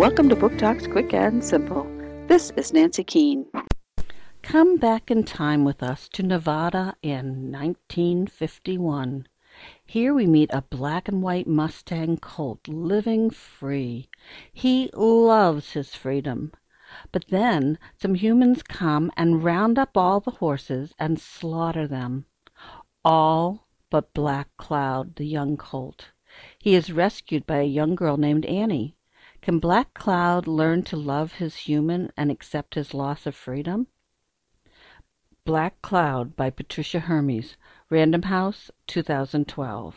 Welcome to Book Talks Quick and Simple. This is Nancy Keene. Come back in time with us to Nevada in 1951. Here we meet a black and white Mustang colt living free. He loves his freedom. But then some humans come and round up all the horses and slaughter them. All but Black Cloud, the young colt. He is rescued by a young girl named Annie. Can Black Cloud learn to love his human and accept his loss of freedom? Black Cloud by Patricia Hermes. Random House, 2012.